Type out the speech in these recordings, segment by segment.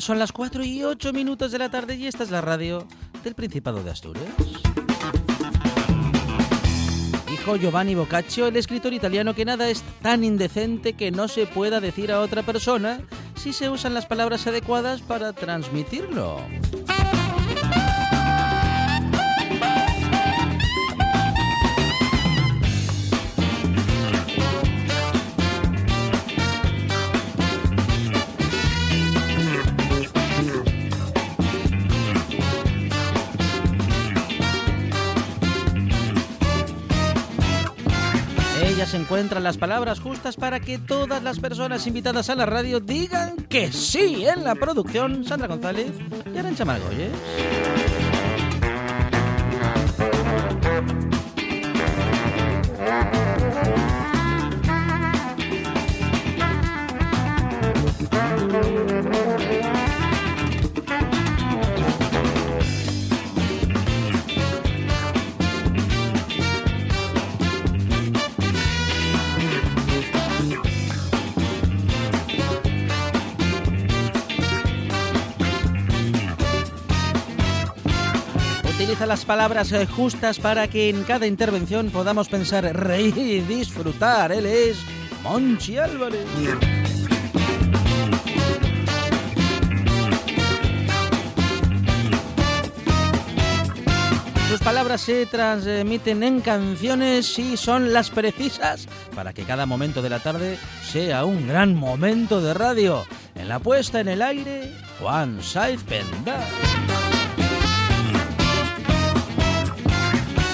Son las 4 y 8 minutos de la tarde y esta es la radio del Principado de Asturias. Dijo Giovanni Boccaccio, el escritor italiano, que nada es tan indecente que no se pueda decir a otra persona si se usan las palabras adecuadas para transmitirlo. Encuentran las palabras justas para que todas las personas invitadas a la radio digan que sí en la producción. Sandra González y Arancha Margolles. Las palabras eh, justas para que en cada intervención podamos pensar, reír y disfrutar. Él es Monchi Álvarez. Sus palabras se transmiten en canciones y son las precisas para que cada momento de la tarde sea un gran momento de radio. En la puesta en el aire, Juan Saiz Penda.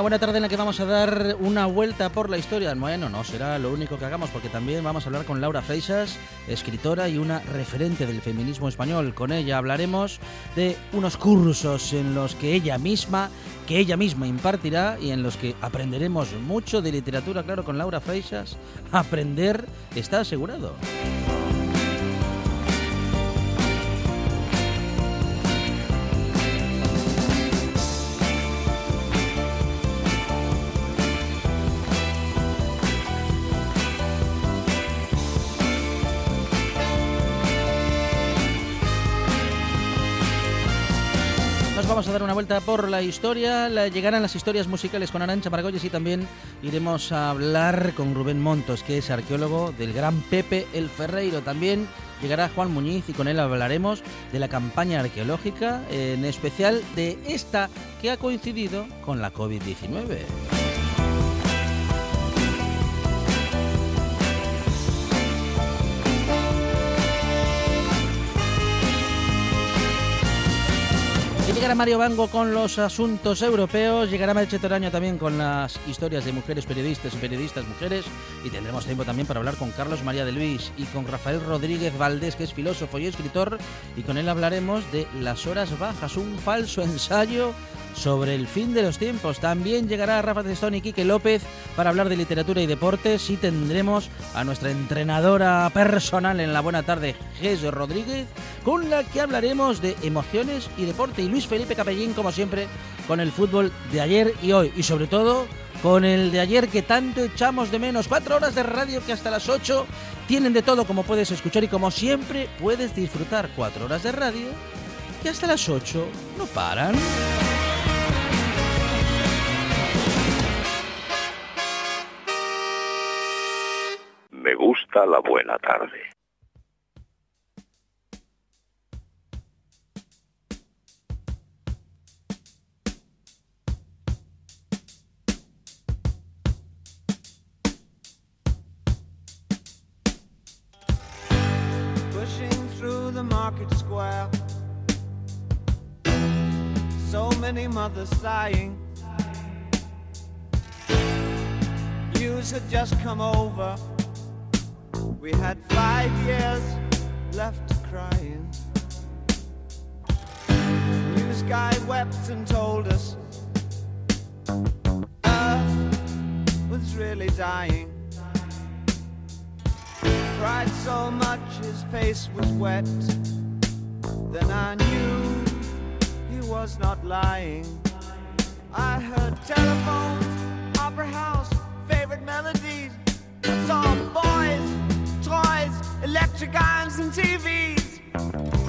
Una buena tarde en la que vamos a dar una vuelta por la historia. Bueno, no será lo único que hagamos porque también vamos a hablar con Laura Freixas, escritora y una referente del feminismo español. Con ella hablaremos de unos cursos en los que ella misma, que ella misma impartirá y en los que aprenderemos mucho de literatura, claro, con Laura Freixas. Aprender está asegurado. Vuelta por la historia. llegarán las historias musicales con Arancha Margolles y también iremos a hablar con Rubén Montos, que es arqueólogo del gran Pepe el Ferreiro. También llegará Juan Muñiz y con él hablaremos de la campaña arqueológica, en especial de esta que ha coincidido con la COVID-19. Llegará Mario Bango con los asuntos europeos, llegará Merche Toraño también con las historias de mujeres periodistas y periodistas mujeres y tendremos tiempo también para hablar con Carlos María de Luis y con Rafael Rodríguez Valdés, que es filósofo y escritor, y con él hablaremos de Las Horas Bajas, un falso ensayo sobre el fin de los tiempos. También llegará Rafa Testón y Quique López para hablar de literatura y deportes y tendremos a nuestra entrenadora personal en la buena tarde, Jesús Rodríguez, con la que hablaremos de emociones y deporte. Y Luis Felipe Capellín, como siempre, con el fútbol de ayer y hoy. Y sobre todo con el de ayer que tanto echamos de menos. Cuatro horas de radio que hasta las ocho tienen de todo como puedes escuchar y como siempre puedes disfrutar. Cuatro horas de radio que hasta las ocho no paran. Me gusta la buena tarde. pushing through the market square. So many mothers sighing. News had just come over. We had five years left crying. News guy wept and told us Earth was really dying cried so much his face was wet. Then I knew he was not lying. I heard telephones, opera house, favorite melodies. I saw boys, electric irons, and TVs.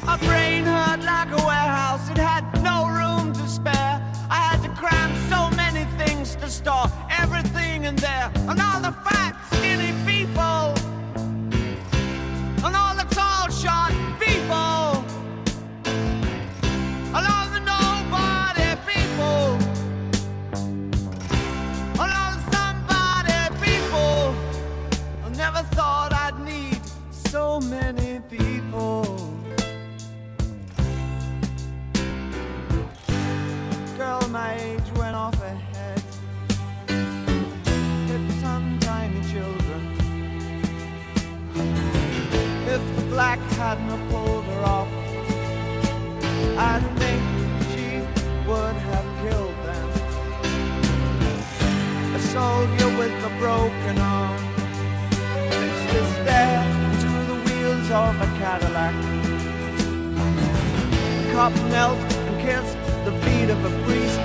My brain hurt like a warehouse, it had no room to spare. I had to cram so many things to store everything in there. And all the fat, broken arm stare to the wheels of a Cadillac. The cop knelt and kissed the feet of a priest,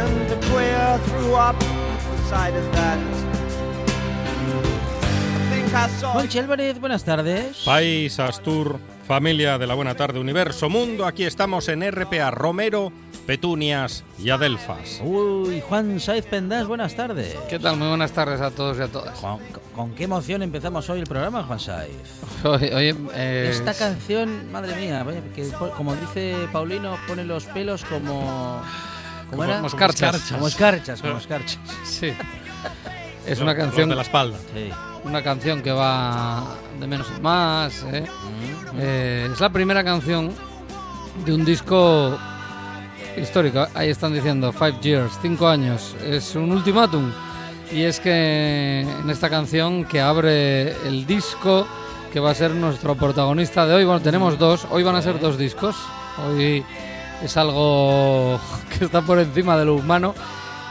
and the queer threw up the sight of that. Álvarez, buenas tardes. País, Astur, familia de la buena tarde, universo, mundo, aquí estamos en RPA Romero, Petunias y Adelfas. Uy, Juan Saiz Pendás, buenas tardes. ¿Qué tal? Muy buenas tardes a todos y a todas. Con, con qué emoción empezamos hoy el programa, Juan oye, eh, Esta canción, madre mía, que como dice Paulino, pone los pelos como... ¿Cómo Como era? moscarchas. Como escarchas, como escarchas. Sí. Es una canción, de la espalda. Sí. una canción que va de menos a más. ¿eh? Mm, Eh, es la primera canción de un disco histórico. Ahí están diciendo five years, cinco años. Es un ultimátum. Y es que en esta canción que abre el disco que va a ser nuestro protagonista de hoy. Bueno, tenemos dos. Hoy van a ser dos discos. Hoy es algo que está por encima de lo humano,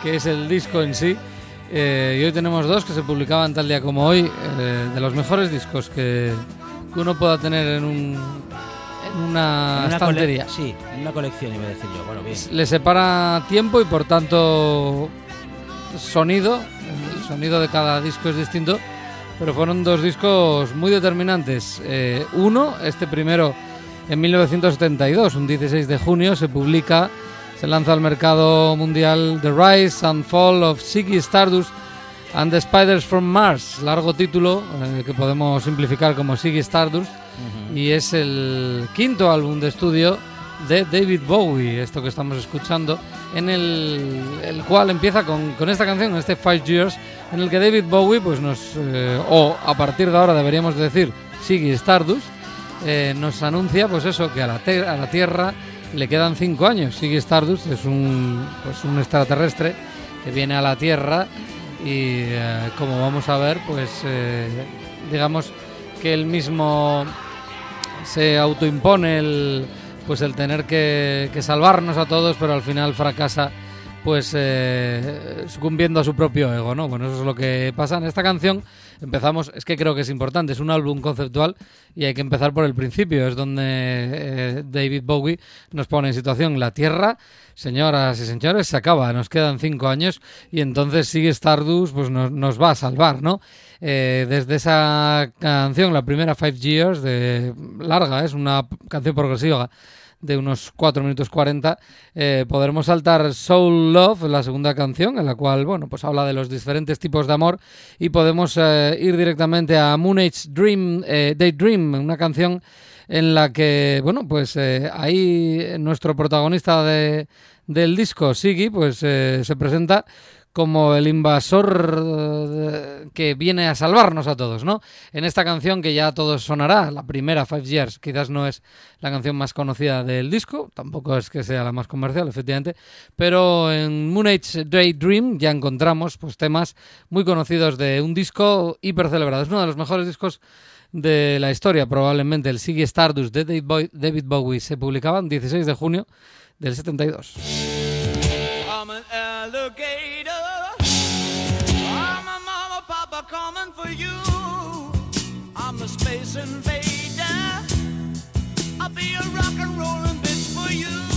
que es el disco en sí. Eh, y hoy tenemos dos que se publicaban tal día como hoy, eh, de los mejores discos que, que uno pueda tener en, un, en una, En una cole- estantería. Sí, en una colección iba a decir yo. Bueno, bien. Le separa tiempo y por tanto sonido. El sonido de cada disco es distinto, pero fueron dos discos muy determinantes. Eh, uno, este primero en 1972, un 16 de junio, se publica, se lanza al mercado mundial The Rise and Fall of Ziggy Stardust and the Spiders from Mars, largo título eh, que podemos simplificar como Ziggy Stardust, y es el quinto álbum de estudio de David Bowie, esto que estamos escuchando, en el, el cual empieza con, con esta canción, este Five Years, en el que David Bowie, pues nos, eh, o a partir de ahora deberíamos decir Ziggy Stardust, eh, nos anuncia pues eso, que a la, a la Tierra le quedan cinco años. Sigue Stardust es un, pues un extraterrestre que viene a la Tierra y eh, como vamos a ver, pues digamos que él mismo se autoimpone el, pues el tener que, que salvarnos a todos, pero al final fracasa pues eh, sucumbiendo a su propio ego, ¿no? Bueno, eso es lo que pasa en esta canción. Empezamos, es que creo que es importante, es un álbum conceptual y hay que empezar por el principio, es donde eh, David Bowie nos pone en situación la Tierra, señoras y señores, se acaba, nos quedan cinco años y entonces sigue Stardust, pues nos, va a salvar, ¿no? Eh, desde esa canción, la primera Five Years, de larga, es una canción progresiva de unos 4 minutos 40, eh, podremos saltar Soul Love, la segunda canción, en la cual, bueno, pues habla de los diferentes tipos de amor y podemos eh, ir directamente a Moon Age Dream, eh, Daydream, una canción en la que, bueno, pues eh, ahí nuestro protagonista de, del disco, Siggy, pues eh, se presenta como el invasor eh, que viene a salvarnos a todos, ¿no? En esta canción que ya a todos sonará, la primera Five Years, quizás no es la canción más conocida del disco, tampoco es que sea la más comercial, efectivamente, pero en Moon Age Daydream ya encontramos pues temas muy conocidos de un disco hiper celebrado. Es uno de los mejores discos de la historia, probablemente el Siggy Stardust de David Bowie, se publicaba el 16 de junio del 72. Coming for you. I'm a space invader. I'll be a rock and rollin' bitch for you.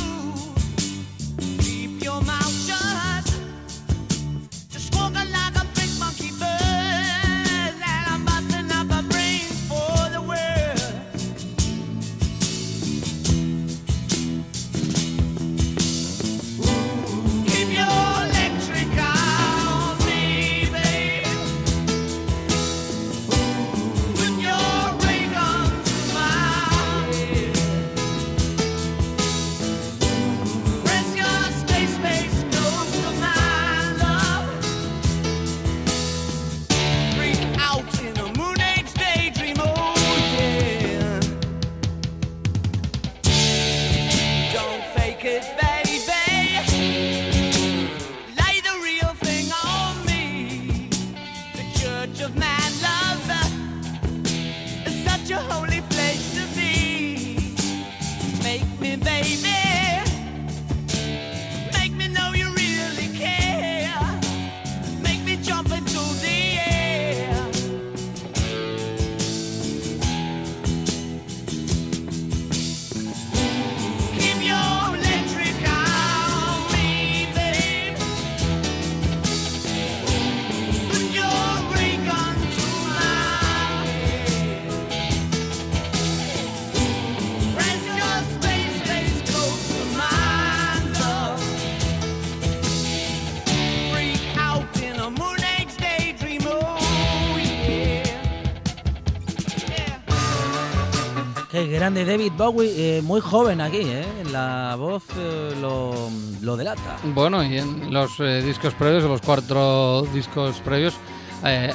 Qué grande David Bowie, eh, muy joven aquí, ¿eh? La voz eh, lo, delata. Bueno, y en los eh, discos previos, los cuatro discos previos,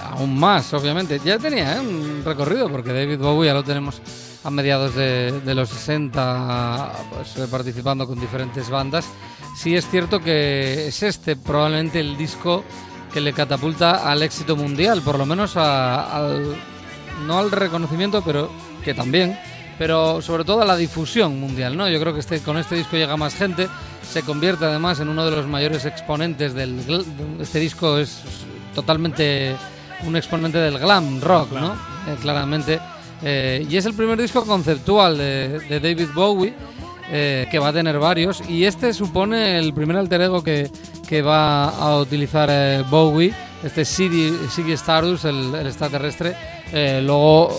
aún más, obviamente. Ya tenía un recorrido, porque David Bowie ya lo tenemos a mediados de, los 60, pues, participando con diferentes bandas. Sí es cierto que es este probablemente el disco que le catapulta al éxito mundial, por lo menos a- al, no al reconocimiento, pero que también, pero sobre todo a la difusión mundial, ¿no? Yo creo que este, con este disco llega más gente, se convierte además en uno de los mayores exponentes del este disco es totalmente un exponente del glam rock, ¿no? Eh, claramente. Eh, y es el primer disco conceptual de, de David Bowie, eh, que va a tener varios, y este supone el primer alter ego que, que va a utilizar Bowie, este Siggy Stardust, el, el extraterrestre. Eh, luego,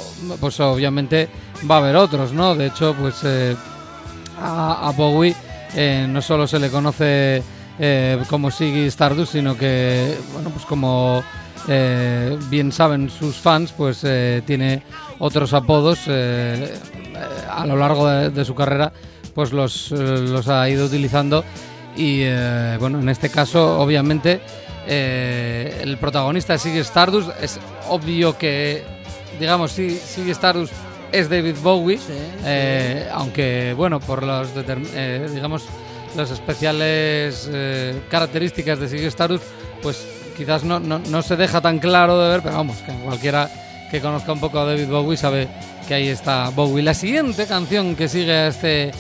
pues obviamente va a haber otros, ¿no? De hecho, pues eh, a, Bowie eh, no solo se le conoce como Siggy Stardust, sino que, bueno, pues como bien saben sus fans, pues tiene otros apodos a lo largo de, de su carrera, pues los, los ha ido utilizando y, bueno, en este caso, obviamente, eh, el protagonista de Siggy Stardust. Es obvio que, digamos, sí, Siggy Stardust es David Bowie, Sí, eh, aunque bueno, por los eh, digamos las especiales eh, características de Ziggy Stardust, pues quizás no, no, no se deja tan claro de ver, pero vamos, que cualquiera que conozca un poco a David Bowie sabe que ahí está Bowie. La siguiente canción que sigue a este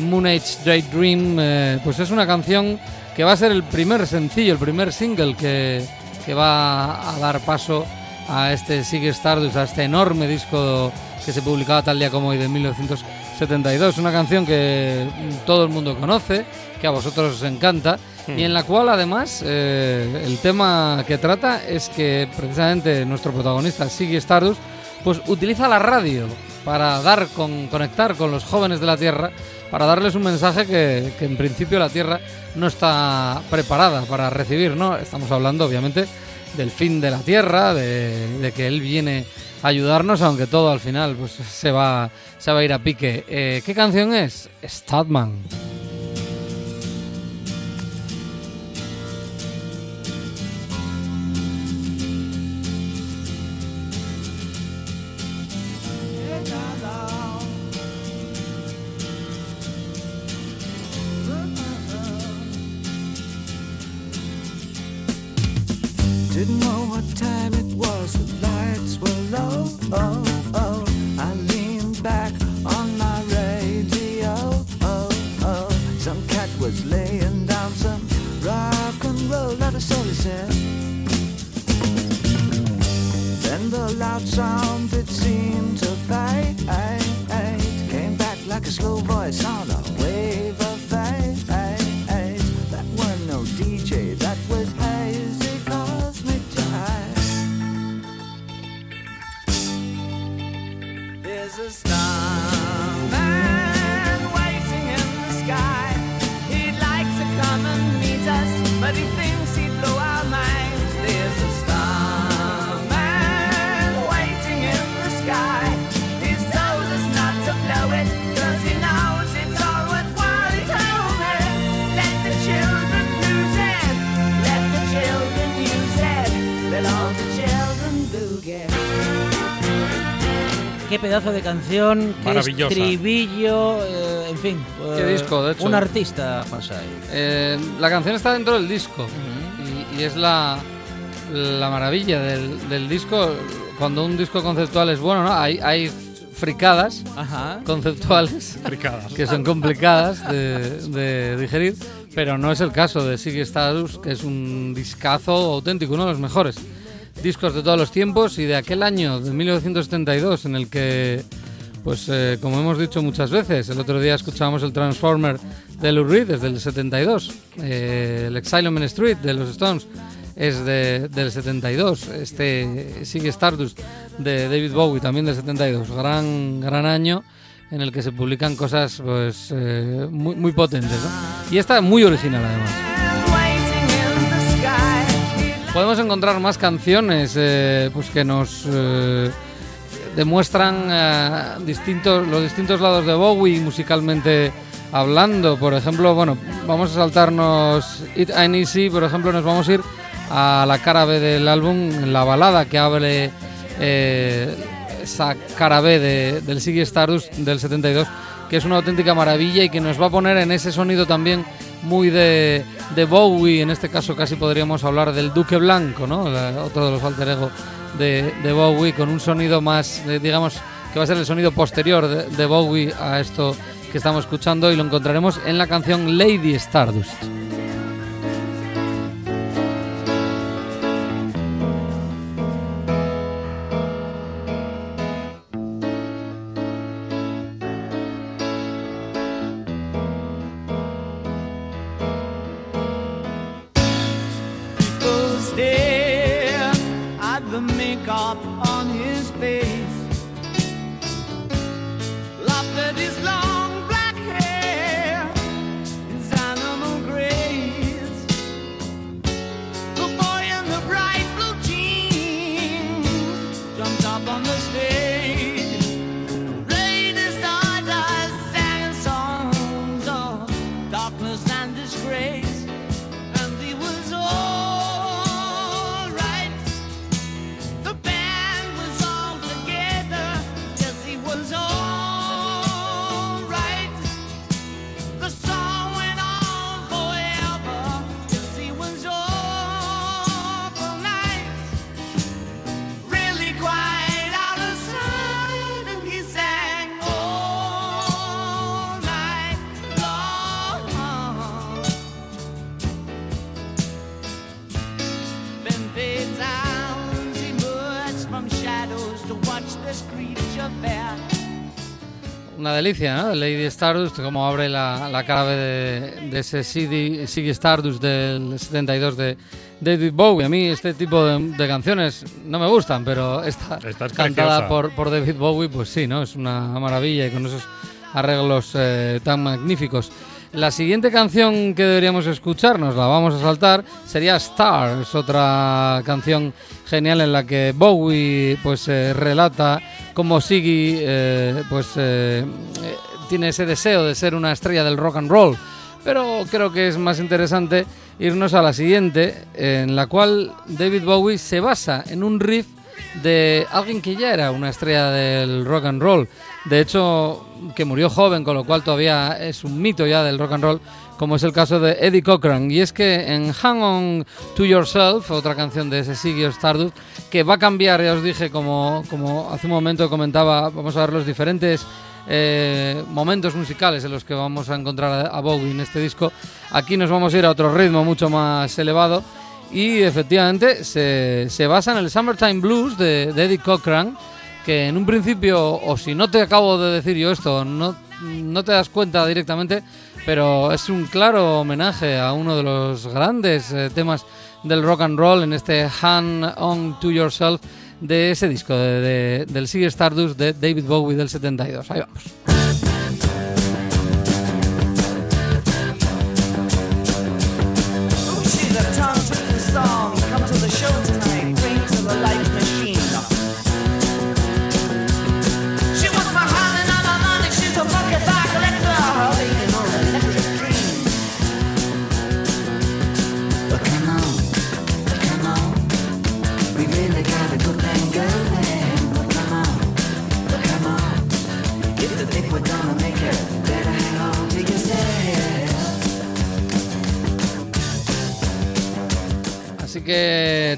Moon Age Daydream, pues es una canción que va a ser el primer sencillo, el primer single que, que va a dar paso a este Ziggy Stardust, a este enorme disco que se publicaba tal día como hoy de 1972. Una canción que todo el mundo conoce, que a vosotros os encanta y en la cual además eh, el tema que trata es que precisamente nuestro protagonista Ziggy Stardust pues utiliza la radio para dar con conectar con los jóvenes de la Tierra para darles un mensaje que, en principio la Tierra no está preparada para recibir, ¿no? Estamos hablando obviamente del fin de la Tierra, de, de que él viene a ayudarnos, aunque todo al final pues se va se va a ir a pique. Eh, ¿Qué canción es? Statman. Was laying down some rock and roll, not a soul said. Then the loud sound it seemed to fade. Came back like a slow voice on a Qué pedazo de canción, qué Maravillosa. estribillo, eh, en fin. Qué eh, disco, de hecho. Un artista, Masai. Eh, la canción está dentro del disco y, y es la, la maravilla del, del disco. Cuando un disco conceptual es bueno, ¿no? Hay, hay fricadas Ajá. conceptuales Fricadas. que son complicadas de, de digerir, pero no es el caso de Ziggy Stardust, que es un discazo auténtico, uno de los mejores discos de todos los tiempos y de aquel año, de 1972, en el que, pues eh, como hemos dicho muchas veces, el otro día escuchábamos el Transformer de Lou Reed desde el 72, eh, el Exile on Main Street de los Stones es de- del 72, este Ziggy Stardust de David Bowie también del 72, gran, gran año en el que se publican cosas pues eh, muy, muy potentes y esta muy original además. Podemos encontrar más canciones eh, pues que nos eh, demuestran eh, distintos, los distintos lados de Bowie musicalmente hablando. Por ejemplo, bueno, vamos a saltarnos It Ain't Easy, por ejemplo, nos vamos a ir a la cara B del álbum, la balada que abre eh, esa cara B de- del Ziggy Stardust del 72, que es una auténtica maravilla y que nos va a poner en ese sonido también muy de, de Bowie, en este caso casi podríamos hablar del Duque Blanco, ¿no? La- otro de los alter ego de, de Bowie, con un sonido más, eh, digamos, que va a ser el sonido posterior de Bowie a esto que estamos escuchando y lo encontraremos en la canción Lady Stardust. Una delicia, ¿no? Lady Stardust, como abre la, la cara de, de ese CD, Stardust del 72 de David Bowie. A mí este tipo de, de canciones no me gustan, pero esta, Esta es cantada por, por David Bowie, pues sí, ¿no? Es una maravilla y con esos arreglos eh, tan magníficos. La siguiente canción que deberíamos escucharnos, la vamos a saltar, sería Star. Es otra canción genial en la que Bowie pues eh, relata cómo Siggy eh, pues eh, tiene ese deseo de ser una estrella del rock and roll. Pero creo que es más interesante irnos a la siguiente, en la cual David Bowie se basa en un riff de alguien que ya era una estrella del rock and roll. De hecho, que murió joven, con lo cual todavía es un mito ya del rock and roll, como es el caso de Eddie Cochran. Y es que en Hang On to Yourself, otra canción de ese Ziggy Stardust, que va a cambiar, ya os dije, como, como hace un momento comentaba, vamos a ver los diferentes eh, momentos musicales en los que vamos a encontrar a, Bowie en este disco. Aquí nos vamos a ir a otro ritmo mucho más elevado. Y efectivamente se, se basa en el Summertime Blues de, de Eddie Cochran, que en un principio, o si no te acabo de decir yo esto, no, no te das cuenta directamente, pero es un claro homenaje a uno de los grandes eh, temas del rock and roll en este Hand On To Yourself de ese disco de, de- del Ziggy Stardust de David Bowie del 72. Ahí vamos.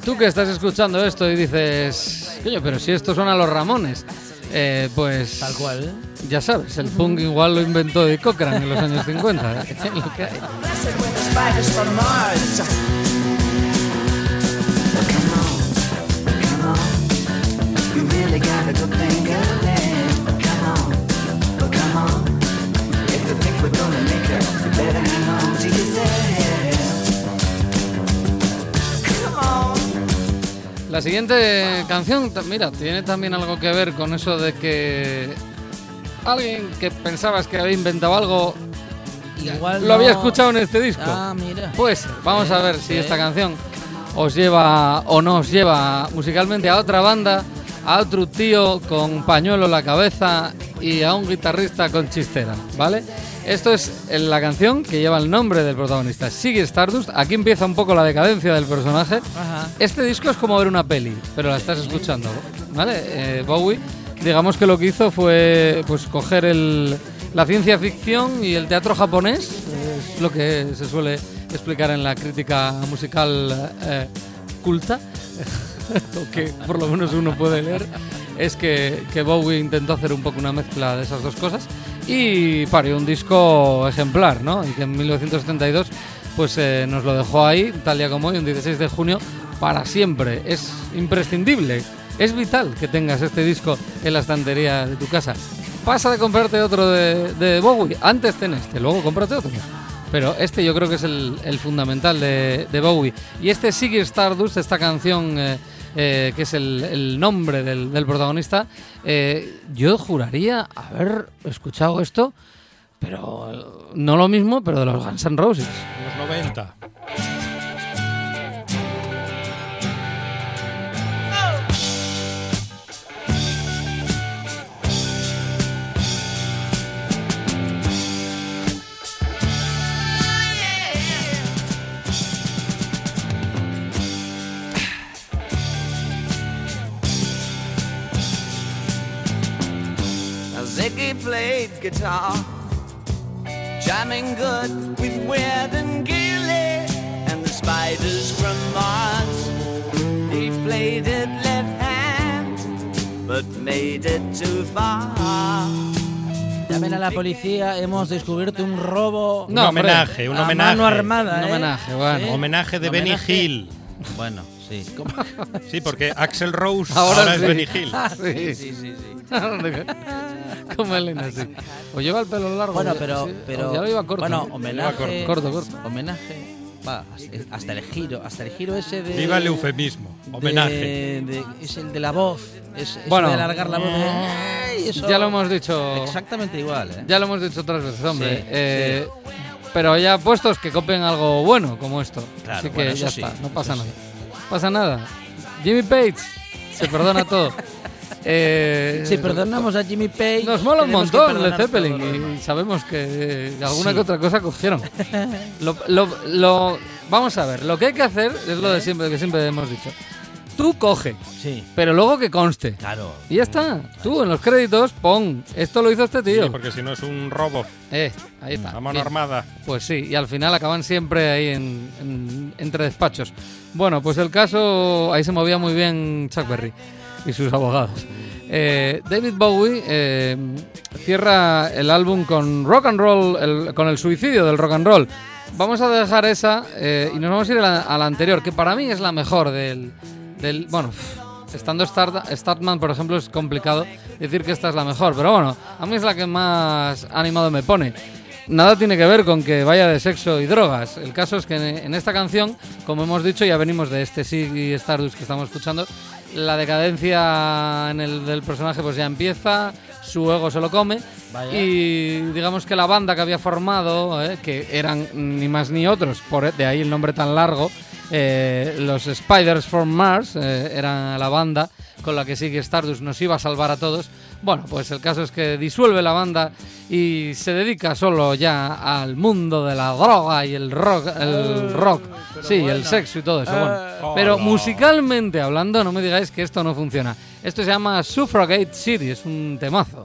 Tú que estás escuchando esto y dices, coño, pero si esto son a los Ramones, eh, pues Tal cual. ya sabes, el punk igual lo inventó de Cochran en los años 50. ¿eh? Lo que hay. La siguiente canción, mira, tiene también algo que ver con eso de que alguien que pensabas que había inventado algo Igual lo había escuchado en este disco. Ah, mira. Pues vamos a ver si esta canción os lleva o no os lleva musicalmente a otra banda, a otro tío con pañuelo en la cabeza y a un guitarrista con chistera, ¿vale? Esto es la canción que lleva el nombre del protagonista, Sigue Stardust. Aquí empieza un poco la decadencia del personaje. Ajá. Este disco es como ver una peli, pero la estás escuchando, ¿vale? Eh, Bowie, digamos que lo que hizo fue pues coger el, la ciencia ficción y el teatro japonés, es lo que se suele explicar en la crítica musical eh, culta, o que por lo menos uno puede leer, es que, que Bowie intentó hacer un poco una mezcla de esas dos cosas y parió un disco ejemplar, ¿no? Y que en 1972 pues eh, nos lo dejó ahí, tal día como hoy, un 16 de junio, para siempre. Es imprescindible, es vital que tengas este disco en la estantería de tu casa. Pasa de comprarte otro de, Bowie, antes ten este, luego cómprate otro. Pero este yo creo que es el, fundamental de, Bowie. Y este Ziggy Stardust, esta canción eh, eh, que es el, nombre del, protagonista, eh, yo juraría haber escuchado esto, pero no lo mismo, pero de los Guns N' Roses. Los 90. Played guitar, jamming good with Weird and Gilly and the spiders from Mars. He played it left hand, but made it too far. Llamen a la policía, hemos descubierto un robo. No, homenaje, un a homenaje. mano armada, Un ¿eh? homenaje, bueno. Homenaje de Benny Hill. Bueno, Sí. ¿Cómo? Sí, porque Axel Rose Ahora ahora, es. Benny Hill. Sí, Sí, sí, sí. Como Elena, sí. O lleva el pelo largo. Bueno, ya- pero, pero ya lo iba corto. bueno, ¿no? homenaje, corto, corto. homenaje, va, hasta el giro, hasta el giro ese de Viva el eufemismo. Homenaje. de- es el de la voz, es, es Bueno. de alargar la voz. de- Ya lo hemos dicho. exactamente igual, ¿eh? Ya lo hemos dicho otras veces, hombre. Sí, Eh, Pero ya puestos que copien algo bueno como esto. Claro, Así que bueno, ya sí, está, no pasa sí. nada. Pasa nada. Jimmy Page se perdona todo. Eh, Si perdonamos a Jimmy Page, Nos mola un montón Led perdonar Zeppelin y sabemos que alguna Sí. que otra cosa cogieron. lo, lo- lo- vamos a ver, lo que hay que hacer es lo de siempre que siempre hemos dicho. Tú coge, Sí, pero luego que conste. claro. Y ya está. Tú en los créditos pon, esto lo hizo este tío. Sí, porque si no es un robo. Eh, ahí está. A mano armada. Pues sí, y al final acaban siempre ahí en, en- entre despachos. Bueno, pues el caso, ahí se movía muy bien Chuck Berry y sus abogados. Eh, David Bowie eh, cierra el álbum con rock and roll, el- con el suicidio del rock and roll. Vamos a dejar esa eh, y nos vamos a ir a la, a la anterior, que para mí es la mejor del... del bueno, estando Start, Startman, por ejemplo, es complicado decir que esta es la mejor, pero bueno, a mí es la que más animado me pone. Nada tiene que ver con que vaya de sexo y drogas. El caso es que en, esta canción, como hemos dicho, ya venimos de este Siggy Stardust que estamos escuchando, la decadencia en el, del personaje pues ya empieza, su ego se lo come Vaya. y digamos que la banda que había formado, eh, que eran ni más ni otros, por de ahí el nombre tan largo, eh, los Spiders from Mars eh, eran la banda con la que Siggy Stardust nos iba a salvar a todos. Bueno, pues el caso es que disuelve la banda y se dedica solo ya al mundo de la droga y el rock, el rock, sí, el sexo y todo eso. bueno. Pero Hola. musicalmente hablando, no me digáis que esto no funciona. Esto se llama Suffragette City, es un temazo.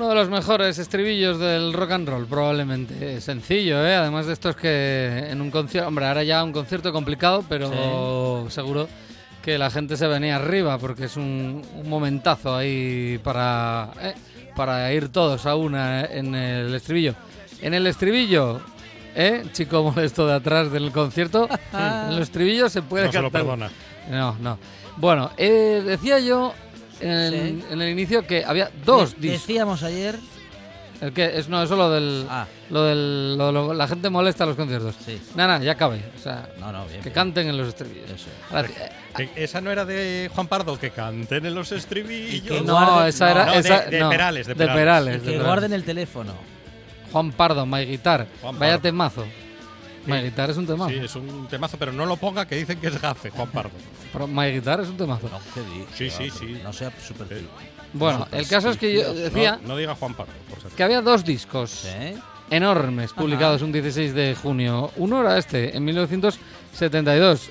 Uno de los mejores estribillos del rock and roll, probablemente. Sencillo, ¿eh? Además de estos que en un concierto... Hombre, ahora ya un concierto complicado, pero seguro que la gente se venía arriba porque es un, un momentazo ahí para, eh, para ir todos a una eh, en el estribillo. En el estribillo, ¿eh? Chico molesto de atrás del concierto, en el estribillo se puede No se lo cantar. perdona. No, no. Bueno, eh, decía yo en, Sí. en el inicio que había dos De- discos. Decíamos ayer. El que es no, eso lo del Ah, lo del lo- lo- la gente molesta a los conciertos. sí. Nada, nada, ya cabe. O sea, No, no, bien. que bien. canten en los estribillos. Eso. Ahora, eh, Que Esa no era de Juan Pardo, que canten en los estribillos. Que no, guarden- esa era no, de- esa- de no, Perales, de de Perales. Y de que Perales. guarden el teléfono. Juan Pardo, My Guitar. Juan Vaya Pardo. temazo. My Guitar es un temazo. Sí, es un temazo, pero no lo ponga que dicen que es gafe, Juan Pardo. Pero My Guitar es un temazo. No, ¿qué di- Sí, sí, pero sí. No sea súper Sí. Bueno, el caso es que yo decía No, no diga Juan Pardo, por ser. que había dos discos enormes publicados un 16 de junio. Uno era este, en 1972.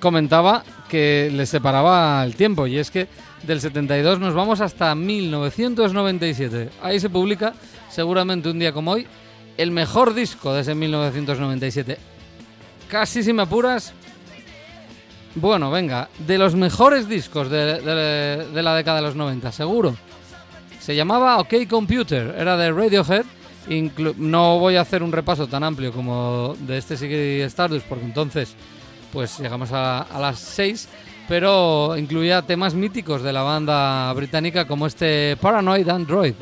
Comentaba que le separaba el tiempo y es que del 72 nos vamos hasta 1997. Ahí se publica, seguramente un día como hoy, el mejor disco de ese 1997. Casi si me apuras. Bueno, venga, de los mejores discos de la década de los 90, seguro. Se llamaba OK Computer, era de Radiohead. Inclu- no voy a hacer un repaso tan amplio como de este Siggy Stardust, porque entonces pues llegamos a, a las 6, pero incluía temas míticos de la banda británica como este Paranoid Android.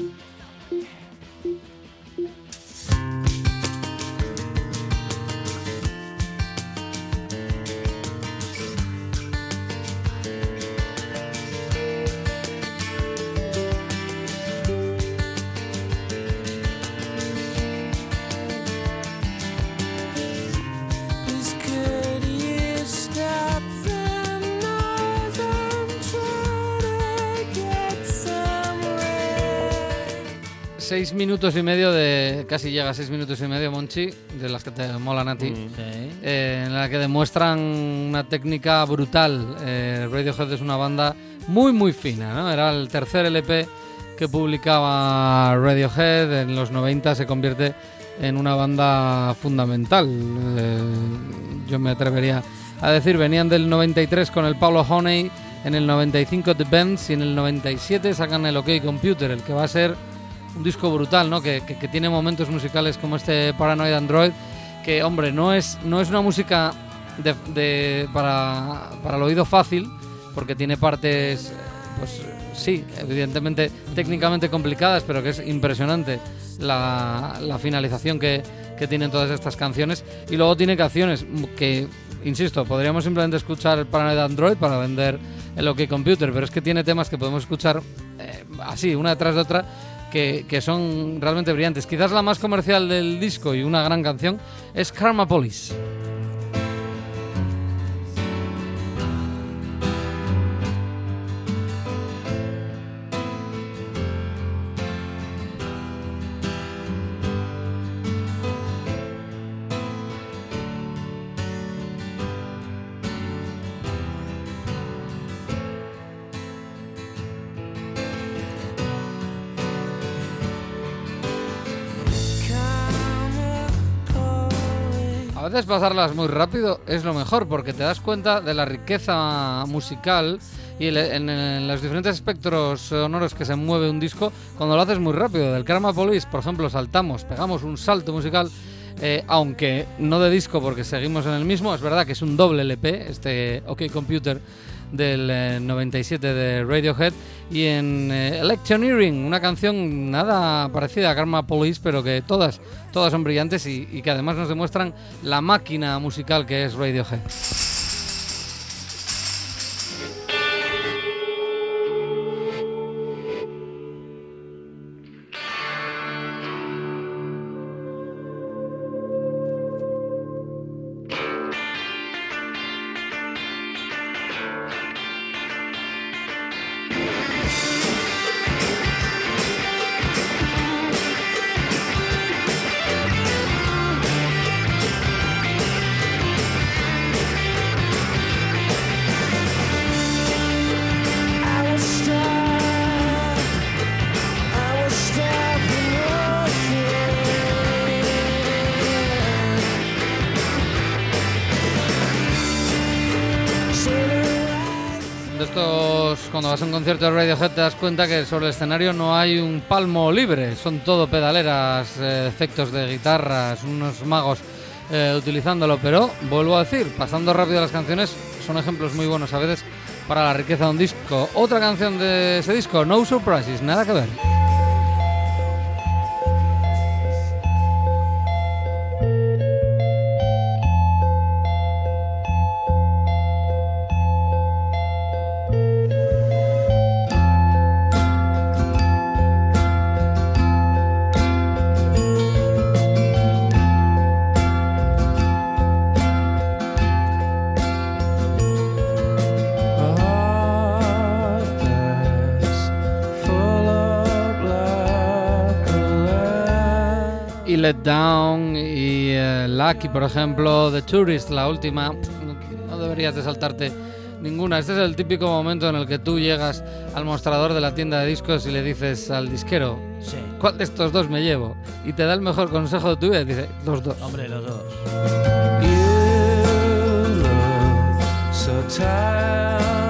Seis minutos y medio de. casi llega a seis minutos y medio, Monchi, de las que te molan a ti. Mm. eh, en la que demuestran una técnica brutal. Eh, Radiohead es una banda muy, muy fina, ¿no? Era el tercer LP que publicaba Radiohead. En los 90 se convierte en una banda fundamental. Eh, yo me atrevería a decir, venían del 93 con el Paulo Honey, en el 95 The Bends y en el 97 sacan el OK Computer, el que va a ser un disco brutal, ¿no? Que, tiene momentos musicales como este Paranoid Android, que, hombre, no es, no es una música para, para el oído fácil, porque tiene partes, pues sí, evidentemente técnicamente complicadas, pero que es impresionante la, finalización que, que tienen todas estas canciones. Y luego tiene canciones que, insisto, podríamos simplemente escuchar Paranoid Android para vender el OK Computer, pero es que tiene temas que podemos escuchar eh, así, una detrás de otra, que, son realmente brillantes. Quizás la más comercial del disco y una gran canción es Karma pasarlas muy rápido es lo mejor porque te das cuenta de la riqueza musical y en los diferentes espectros sonoros que se mueve un disco cuando lo haces muy rápido. Del Karma Police, por ejemplo, saltamos, pegamos un salto musical, eh, aunque no de disco porque seguimos en el mismo. Es verdad que es un doble LP, este OK Computer del eh, 97 de Radiohead y en eh, Electioneering, una canción nada parecida a Karma Police, pero que todas, todas son brillantes y que además nos demuestran la máquina musical que es Radiohead. Concierto de Radiohead te das cuenta que sobre el escenario no hay un palmo libre, son todo pedaleras, eh, efectos de guitarras, unos magos eh, utilizándolo, pero vuelvo a decir, pasando rápido las canciones, son ejemplos muy buenos a veces para la riqueza de un disco. Otra canción de ese disco, No Surprises, nada que ver. Let Down y eh, Lucky, por ejemplo, The Tourist, la última, no, deberías de saltarte ninguna. Este es el típico momento en el que tú llegas al mostrador de la tienda de discos y le dices al disquero, Sí. ¿cuál de estos dos me llevo? Y te da el mejor consejo de tu vida y dice, los dos. Hombre, los dos. Tenía razón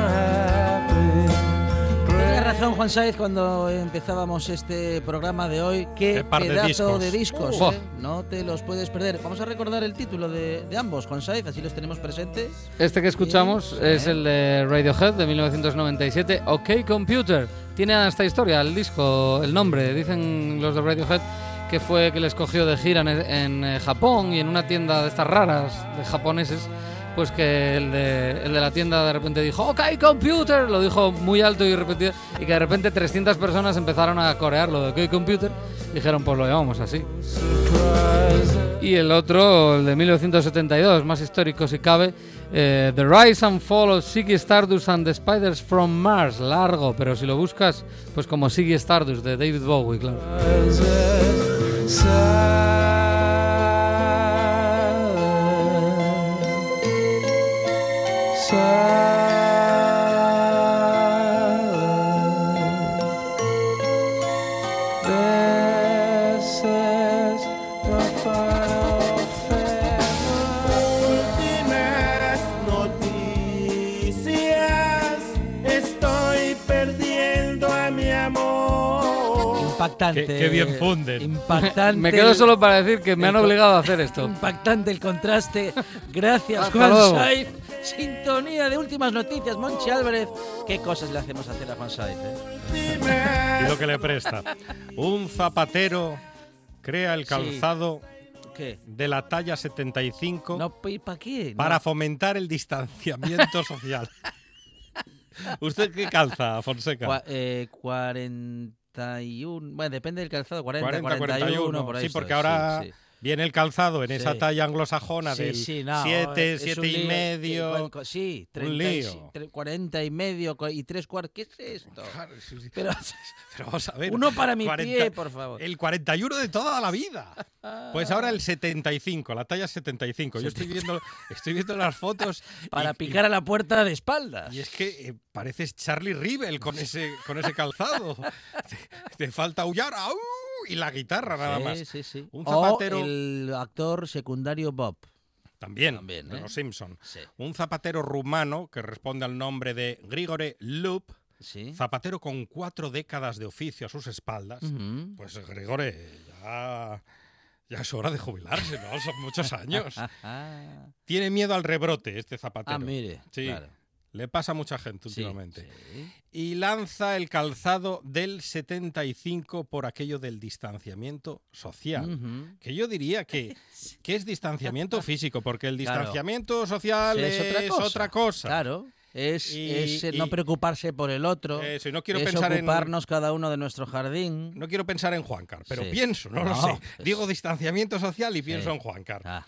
Juan Saiz cuando empezábamos este programa de hoy. Qué, Qué par de pedazo discos. de discos. Buah. ¿eh? No te los puedes perder. Vamos a recordar el título de, de ambos, Juan Saiz, así los tenemos presentes. Este que escuchamos Sí. es el de Radiohead de 1997, OK Computer. Tiene esta historia, el disco, el nombre, dicen los de Radiohead que fue que les cogió de gira en, en, eh, Japón y en una tienda de estas raras de japoneses, pues que el de, la tienda de repente dijo OK Computer, lo dijo muy alto y repetido y que de repente 300 personas empezaron a corearlo de OK Computer, dijeron pues lo llamamos así. Y el otro, el de 1972, más histórico si cabe, Eh, the Rise and Fall of Ziggy Stardust and the Spiders from Mars. Largo, pero si lo buscas, pues como Ziggy Stardust de David Bowie, claro. Impactante. Qué- qué bien funden. Impactante. Me quedo solo para decir que me han obligado a hacer esto. Impactante el contraste. Gracias, Hasta Juan. Saiz. Sintonía de últimas noticias, Monchi Álvarez. ¿Qué cosas le hacemos hacer a Juan eh? Y lo que le presta. Un zapatero crea el Sí. calzado ¿Qué? de la talla 75 No, ¿y para qué? para No. fomentar el distanciamiento social. ¿Usted qué calza, Fonseca? Cua- eh, 41. Bueno, depende del calzado. 40, 40, 41, 41. por ahí Sí, porque ahora sí, sí. Viene el calzado en esa talla anglosajona Sí, del sí, no, 7, es un 7 y medio. Sí, Un 30 y- lío. tre- 40 y medio y 3 cuartos. ¿Qué es esto? Claro. Pero Pero vamos a ver. uno para mi 40 pie, por favor. El 41 de toda la vida. Pues ahora el 75, la talla 75. Yo estoy viendo, estoy viendo las fotos. Para y- picar a la puerta de espaldas. Y es que eh, pareces Charlie Rivel con ese, con ese calzado. te, te falta aullar ¡au! Y la guitarra nada más. sí, sí. Un O zapatero- el actor secundario Bob. También, También, de ¿eh? los Simpson. Sí. Un zapatero rumano que responde al nombre de Grigore Lup, Sí. zapatero con cuatro décadas de oficio a sus espaldas. Pues Grigore, ya, ya es hora de jubilarse, ¿no? Son muchos años. Tiene miedo al rebrote este zapatero. ah, mire. Sí, Claro. Le pasa a mucha gente últimamente. sí. Y lanza el calzado del 75 por aquello del distanciamiento social. Que yo diría que, que es distanciamiento físico, porque el Claro. distanciamiento social es, otra, cosa. Claro. Es, Y- es, no preocuparse por el otro. Eso, y no quiero es pensar en ocuparnos cada uno de nuestro jardín. no quiero pensar en Juancar, pero Sí. pienso, no, lo sé. es- Digo distanciamiento social y pienso en Juancar. Ah,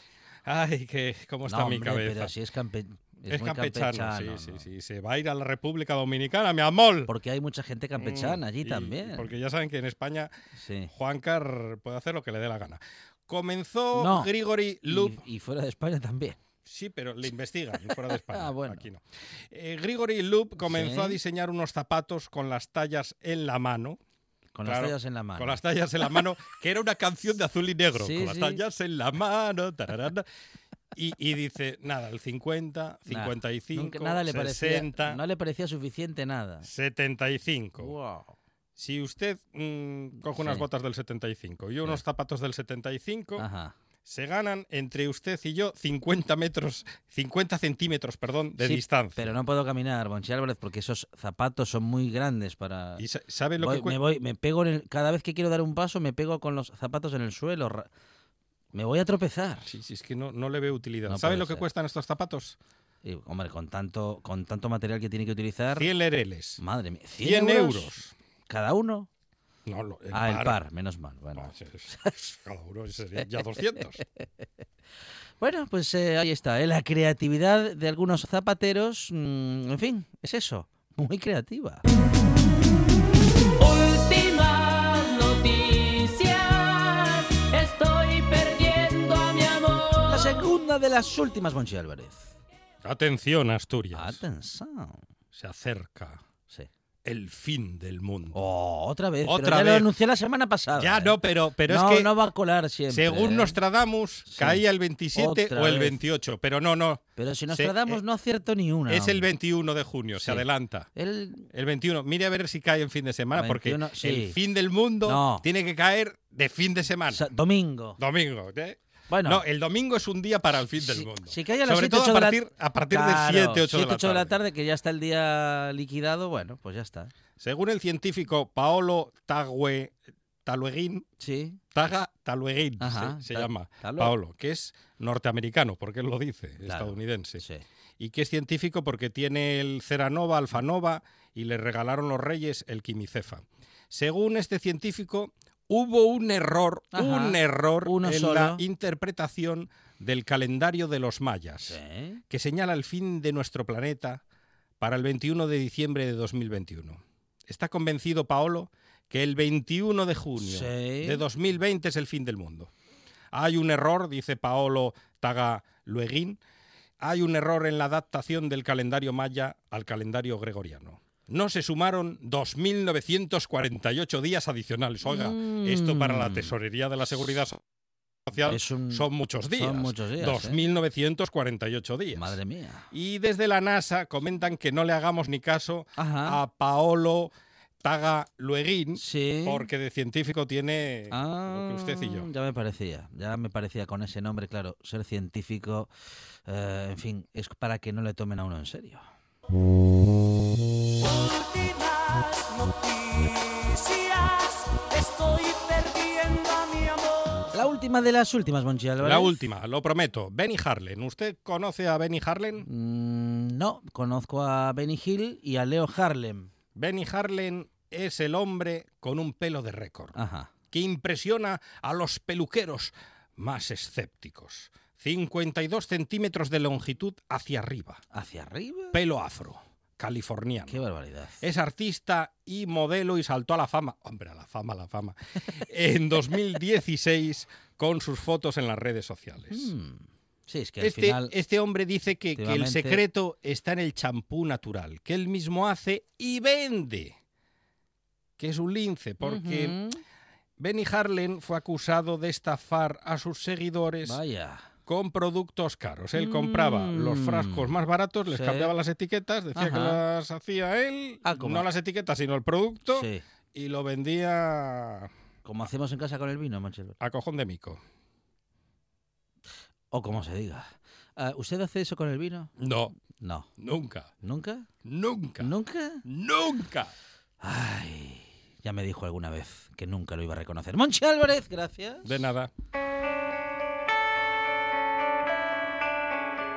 Ay, que cómo está no, mi hombre, cabeza. pero si es, campe- es campechano, campechano, sí, ¿no? sí, sí. Se va a ir a la República Dominicana, mi amor. Porque hay mucha gente campechana Mm, allí y- también. Porque ya saben que en España Sí. Juancar puede hacer lo que le dé la gana. Comenzó No. Grigori Lup. Y, y fuera de España también. Sí, pero le investigan fuera de España. Ah, bueno. Aquí no. Eh, Grigori Lup comenzó Sí. a diseñar unos zapatos con las tallas en la mano. Con Claro, las tallas en la mano. Con las tallas en la mano, que era una canción de azul y negro. Sí, con las sí. tallas en la mano. Y, y dice, nada, el 50, Nada. 55, Nunca- nada le 60, parecía, no le parecía suficiente nada. 75. Wow. Si usted mm, coge unas Sí. botas del 75 y unos zapatos del 75, Ajá. se ganan entre usted y yo 50 metros, 50 centímetros, perdón, de Sí, distancia. Pero no puedo caminar, Bonchi Álvarez, porque esos zapatos son muy grandes para. ¿Y sa- sabe lo Voy- que me voy, me pego en el- cada vez que quiero dar un paso, me pego con los zapatos en el suelo. Me voy a tropezar. Sí, sí, es que no, no le veo utilidad. No ¿Sabe puede lo que cuestan estos zapatos? Y, hombre, con tanto, con tanto material que tiene que utilizar. 100 lereles. Madre mía. 100 euros. ¿Cada uno? No, lo- el ah, el par. par, menos mal. Bueno, sí, sí. Cada uno sería ya 200. bueno pues eh, ahí está. eh, La creatividad de algunos zapateros, mm, en fin, es eso. Muy creativa. Segunda de las últimas, Bonchi Álvarez. Atención, Asturias. Atención. Se acerca Sí. el fin del mundo. Oh, otra vez. Otra pero ya lo vez. anuncié la semana pasada. ya ¿eh? no, pero, pero no, es que no va a colar siempre. según ¿eh? Nostradamus Sí. caía el 27 Otra o el vez. 28. Pero no, no. Pero si nos se- eh, no acierto ni una. es el hombre. 21 de junio, se adelanta. El- El 21. Mire a ver si cae en fin de semana, 21, porque el fin del mundo No. tiene que caer de fin de semana. domingo. Domingo. ¿eh? Bueno, No, el domingo es un día para el fin del mundo. si cae a las Sobre 7, todo 8 a de la partir, a partir Claro, de 7, 8 de, la 8 de la tarde. que ya está el día liquidado, bueno, pues ya está. Según el científico Paolo Tague, Talueguín, Sí. Taga Talueguín Ajá, se, se Ta- llama, Paolo, que es norteamericano, porque él lo dice, Claro, estadounidense. Sí. Y que es científico porque tiene el Ceranova, Alfanova y le regalaron los reyes el quimicefa. Según este científico, Hubo un error, Ajá, un error uno en solo. la interpretación del calendario de los mayas, Sí. que señala el fin de nuestro planeta para el 21 de diciembre de 2021. Está convencido Paolo que el 21 de junio Sí. de 2020 es el fin del mundo. Hay un error, dice Paolo Tagalueguín, hay un error en la adaptación del calendario maya al calendario gregoriano. No se sumaron 2.948 días adicionales. Oiga, esto para la Mm. tesorería de la seguridad social un- son muchos días. son muchos días, ¿eh? 2.948 días. Madre mía. Y desde la NASA comentan que no le hagamos ni caso Ajá. a Paolo Tagalueguín, Sí. porque de científico tiene Ah, lo que usted y yo. Ya me parecía, ya me parecía con ese nombre, claro, ser científico, eh, en fin, es para que no le tomen a uno en serio. La última de las últimas, Monchi Álvarez. La última, lo prometo. Benny Harlen. ¿Usted conoce a Benny Harlen? Mm, no, conozco a Benny Hill y a Leo Harlem. Benny Harlen es el hombre con un pelo de récord, Ajá. que impresiona a los peluqueros más escépticos. 52 centímetros de longitud hacia arriba. ¿Hacia arriba? Pelo afro, californiano. Qué barbaridad. Es artista y modelo y saltó a la fama. Hombre, a la fama, a la fama. En 2016 con sus fotos en las redes sociales. Mm, Sí, es que al Este, final... este hombre dice que, que el secreto está en el champú natural, que él mismo hace y vende. Que es un lince, porque. Benny Harlen fue acusado de estafar a sus seguidores Vaya. Con productos caros. Él compraba los Mm. frascos más baratos, les Sí. cambiaba las etiquetas, decía que las hacía él, Ah, no las etiquetas, sino el producto, Sí. y lo vendía Como hacemos en casa con el vino, Álvarez. a cojón de mico. O como se diga. Ah, ¿Usted hace eso con el vino? No, No. nunca, ¿Nunca? nunca, ¿Nunca? nunca. Ay, ya me dijo alguna vez que nunca lo iba a reconocer. Monchi Álvarez, gracias. De nada.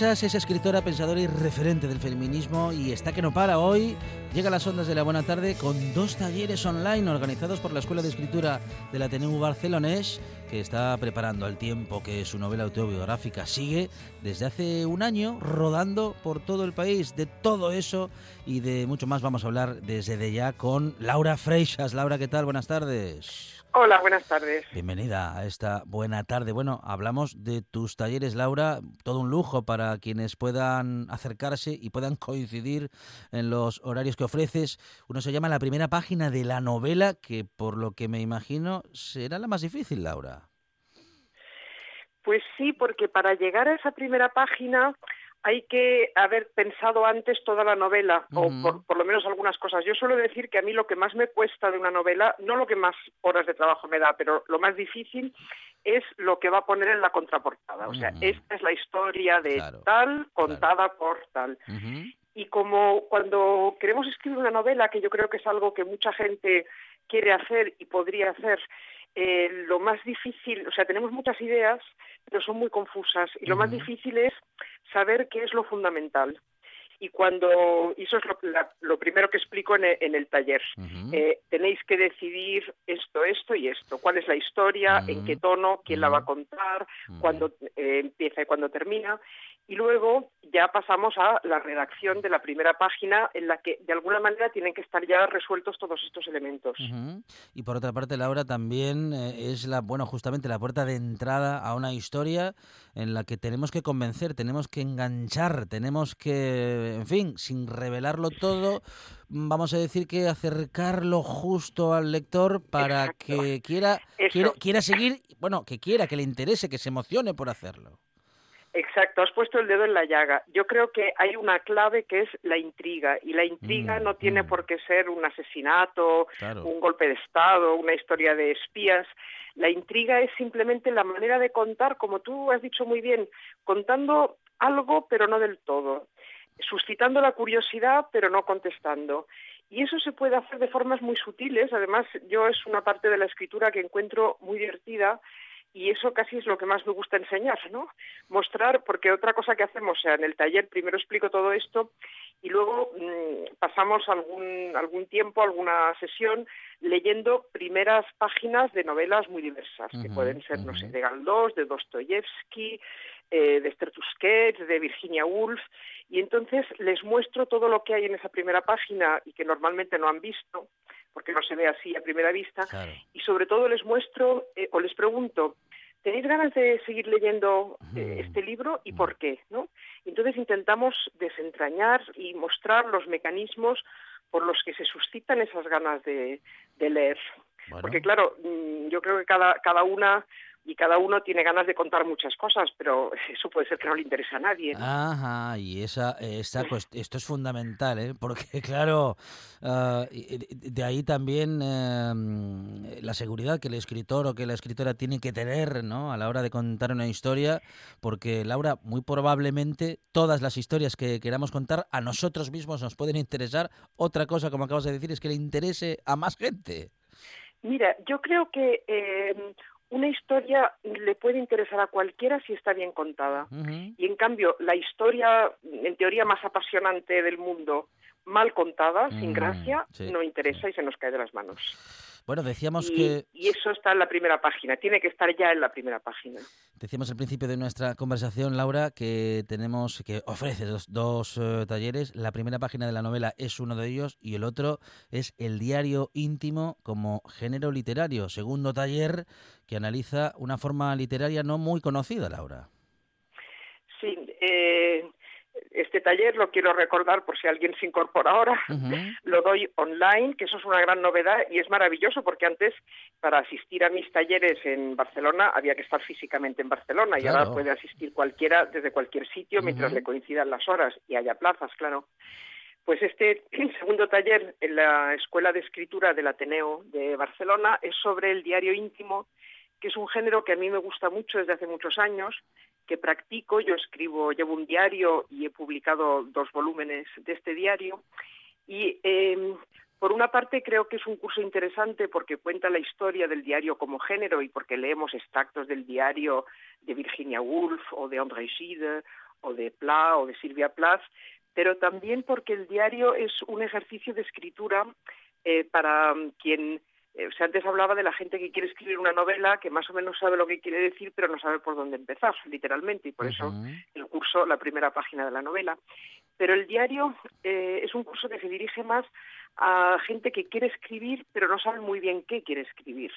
Es escritora, pensadora y referente del feminismo y está que no para hoy. Llega a las ondas de la buena tarde con dos talleres online organizados por la Escuela de Escritura del Ateneu Barcelonés, que está preparando al tiempo que su novela autobiográfica sigue desde hace un año rodando por todo el país. De todo eso y de mucho más vamos a hablar desde de ya con Laura Freixas. Laura, ¿qué tal? Buenas tardes. Hola, buenas tardes. Bienvenida a esta buena tarde. Bueno, hablamos de tus talleres, Laura, todo un lujo para quienes puedan acercarse y puedan coincidir en los horarios que ofreces. Uno se llama la primera página de la novela, que por lo que me imagino será la más difícil, Laura. Pues sí, porque para llegar a esa primera página hay que haber pensado antes toda la novela, o por, por lo menos algunas cosas. Yo suelo decir que a mí lo que más me cuesta de una novela, no lo que más horas de trabajo me da, pero lo más difícil es lo que va a poner en la contraportada. O sea, esta es la historia de Claro, tal contada por tal. Y como cuando queremos escribir una novela, que yo creo que es algo que mucha gente quiere hacer y podría hacer, eh, lo más difícil, o sea, tenemos muchas ideas, pero son muy confusas. Y lo más difícil es saber qué es lo fundamental. Y cuando, y eso es lo, la- lo primero que explico en e- en el taller. Eh, tenéis que decidir esto, esto y esto. ¿Cuál es la historia? ¿En qué tono? ¿Quién la va a contar? ¿Cuándo eh, empieza y cuándo termina? Y luego ya pasamos a la redacción de la primera página en la que de alguna manera tienen que estar ya resueltos todos estos elementos. Y por otra parte, Laura, también eh, es la, bueno, justamente la puerta de entrada a una historia en la que tenemos que convencer, tenemos que enganchar, tenemos que, en fin, sin revelarlo todo, mm, vamos a decir que acercarlo justo al lector para Exacto. que quiera, quiera, quiera seguir, bueno, que quiera, que le interese, que se emocione por hacerlo. Exacto, has puesto el dedo en la llaga. Yo creo que hay una clave que es la intriga y la intriga Mm, no tiene mm. por qué ser un asesinato, Claro. un golpe de Estado, una historia de espías. La intriga es simplemente la manera de contar, como tú has dicho muy bien, contando algo pero no del todo, suscitando la curiosidad pero no contestando. Y eso se puede hacer de formas muy sutiles. Además, yo es una parte de la escritura que encuentro muy divertida y eso casi es lo que más me gusta enseñar, ¿no? Mostrar, porque otra cosa que hacemos, o sea, en el taller primero explico todo esto y luego mm, pasamos algún, algún tiempo, alguna sesión leyendo primeras páginas de novelas muy diversas, que pueden ser, no sé, de Galdós, de Dostoyevsky, eh, de Esther Tusquets, de Virginia Woolf, y entonces les muestro todo lo que hay en esa primera página y que normalmente no han visto, porque no se ve así a primera vista, Claro. y sobre todo les muestro eh, o les pregunto, ¿tenéis ganas de seguir leyendo eh, Mm. este libro y por qué? ¿no? Entonces intentamos desentrañar y mostrar los mecanismos por los que se suscitan esas ganas de, de leer. Bueno. Porque claro, mm, yo creo que cada, cada una y cada uno tiene ganas de contar muchas cosas, pero eso puede ser que no le interese a nadie. ¿no? Ajá, y esa, esa cuest- esto es fundamental, ¿eh? porque claro, y de ahí también eh, la seguridad que el escritor o que la escritora tiene que tener ¿no? a la hora de contar una historia, porque Laura, muy probablemente todas las historias que queramos contar a nosotros mismos nos pueden interesar. Otra cosa, como acabas de decir, es que le interese a más gente. Mira, yo creo que eh, una historia le puede interesar a cualquiera si está bien contada. Y en cambio, la historia, en teoría, más apasionante del mundo, mal contada, sin Mm, gracia, sí, no interesa y se nos cae de las manos. Bueno, decíamos Y, que y eso está en la primera página, tiene que estar ya en la primera página. Decíamos al principio de nuestra conversación, Laura, que tenemos que ofrece dos, dos, eh, talleres. La primera página de la novela es uno de ellos y el otro es el diario íntimo como género literario. Segundo taller que analiza una forma literaria no muy conocida, Laura. Sí, eh, este taller lo quiero recordar por si alguien se incorpora ahora. Lo doy online, que eso es una gran novedad y es maravilloso porque antes para asistir a mis talleres en Barcelona había que estar físicamente en Barcelona y ahora puede asistir cualquiera desde cualquier sitio mientras le coincidan las horas y haya plazas, claro. Pues este segundo taller en la Escuela de Escritura del Ateneo de Barcelona es sobre el diario íntimo, que es un género que a mí me gusta mucho desde hace muchos años, que practico. Yo escribo, llevo un diario y he publicado dos volúmenes de este diario. Y eh, por una parte creo que es un curso interesante porque cuenta la historia del diario como género y porque leemos extractos del diario de Virginia Woolf o de André Gide o de Pla o de Silvia Plath, pero también porque el diario es un ejercicio de escritura eh, para mm, quien eh, o sea, antes hablaba de la gente que quiere escribir una novela que más o menos sabe lo que quiere decir, pero no sabe por dónde empezar, literalmente, y por eso el curso, la primera página de la novela. Pero el diario eh, es un curso que se dirige más a gente que quiere escribir, pero no sabe muy bien qué quiere escribir.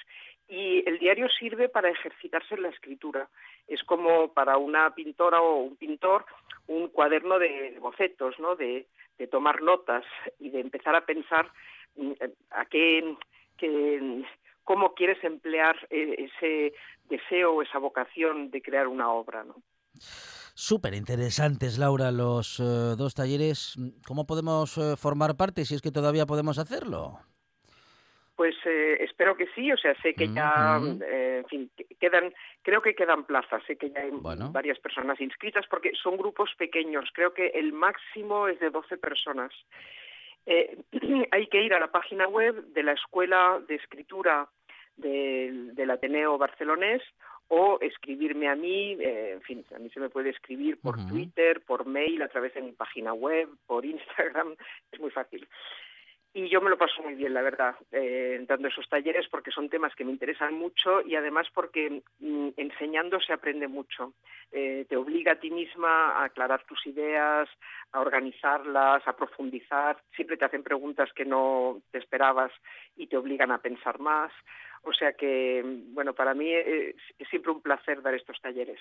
Y el diario sirve para ejercitarse en la escritura. Es como para una pintora o un pintor un cuaderno de bocetos, ¿no? De, de tomar notas y de empezar a pensar mm, a qué, cómo quieres emplear eh, ese deseo o esa vocación de crear una obra, ¿no? Súper interesantes, Laura, los eh, dos talleres. ¿Cómo podemos eh, formar parte si es que todavía podemos hacerlo? Pues eh, espero que sí, o sea, sé que ya, Ujú. eh, en fin, que- quedan, creo que quedan plazas, sé que ya hay Bueno. varias personas inscritas porque son grupos pequeños, creo que el máximo es de 12 personas. Eh, hay que ir a la página web de la Escuela de Escritura del, del Ateneo Barcelonés o escribirme a mí, eh, en fin, a mí se me puede escribir por. Twitter, por mail, a través de mi página web, por Instagram, es muy fácil. Y yo me lo paso muy bien, la verdad, eh, dando esos talleres porque son temas que me interesan mucho y además porque mm, enseñando se aprende mucho. Eh, te obliga a ti misma a aclarar tus ideas, a organizarlas, a profundizar. Siempre te hacen preguntas que no te esperabas y te obligan a pensar más. O sea que, bueno, para mí es, siempre un placer dar estos talleres.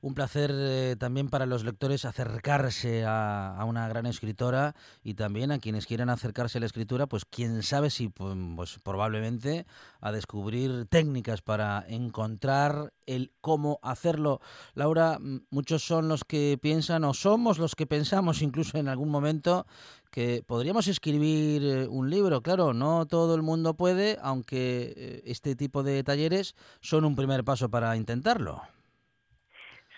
Un placer eh, también para los lectores acercarse a, a una gran escritora y también a quienes quieran acercarse a la escritura, pues quién sabe si, pu- pues probablemente a descubrir técnicas para encontrar el cómo hacerlo. Laura, muchos son los que piensan, o somos los que pensamos incluso en algún momento, que podríamos escribir eh, un libro. Claro, no todo el mundo puede, aunque eh, este tipo de talleres son un primer paso para intentarlo.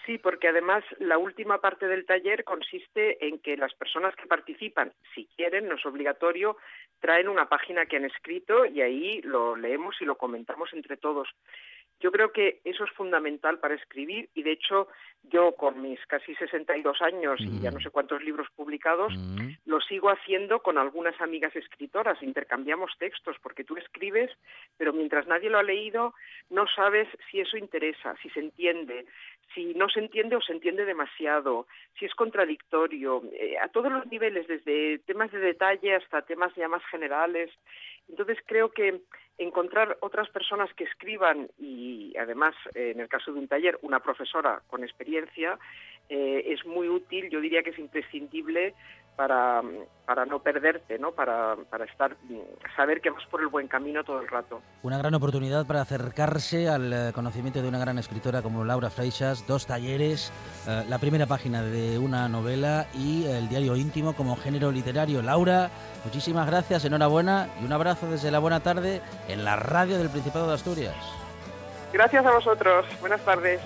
Sí, porque además la última parte del taller consiste en que las personas que participan, si quieren, no es obligatorio, traen una página que han escrito y ahí lo leemos y lo comentamos entre todos. Yo creo que eso es fundamental para escribir y de hecho yo con mis casi 62 años y ya no sé cuántos libros publicados, lo sigo haciendo con algunas amigas escritoras, intercambiamos textos porque tú escribes, pero mientras nadie lo ha leído no sabes si eso interesa, si se entiende, si no se entiende o se entiende demasiado, si es contradictorio, eh, a todos los niveles, desde temas de detalle hasta temas ya más generales. Entonces creo que encontrar otras personas que escriban y además, en el caso de un taller, una profesora con experiencia, eh, es muy útil, yo diría que es imprescindible para, para no perderte, ¿no? Para, para estar, saber que vas por el buen camino todo el rato. Una gran oportunidad para acercarse al eh, conocimiento de una gran escritora como Laura Freixas, dos talleres, eh, la primera página de una novela y el diario íntimo como género literario. Laura, muchísimas gracias, enhorabuena y un abrazo desde la buena tarde en la radio del Principado de Asturias. Gracias a vosotros. Buenas tardes.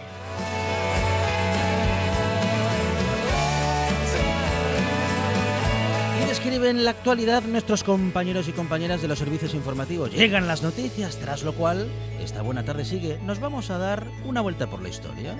Describen la actualidad nuestros compañeros y compañeras de los servicios informativos. Llegan las noticias, tras lo cual, esta buena tarde sigue. Nos vamos a dar una vuelta por la historia.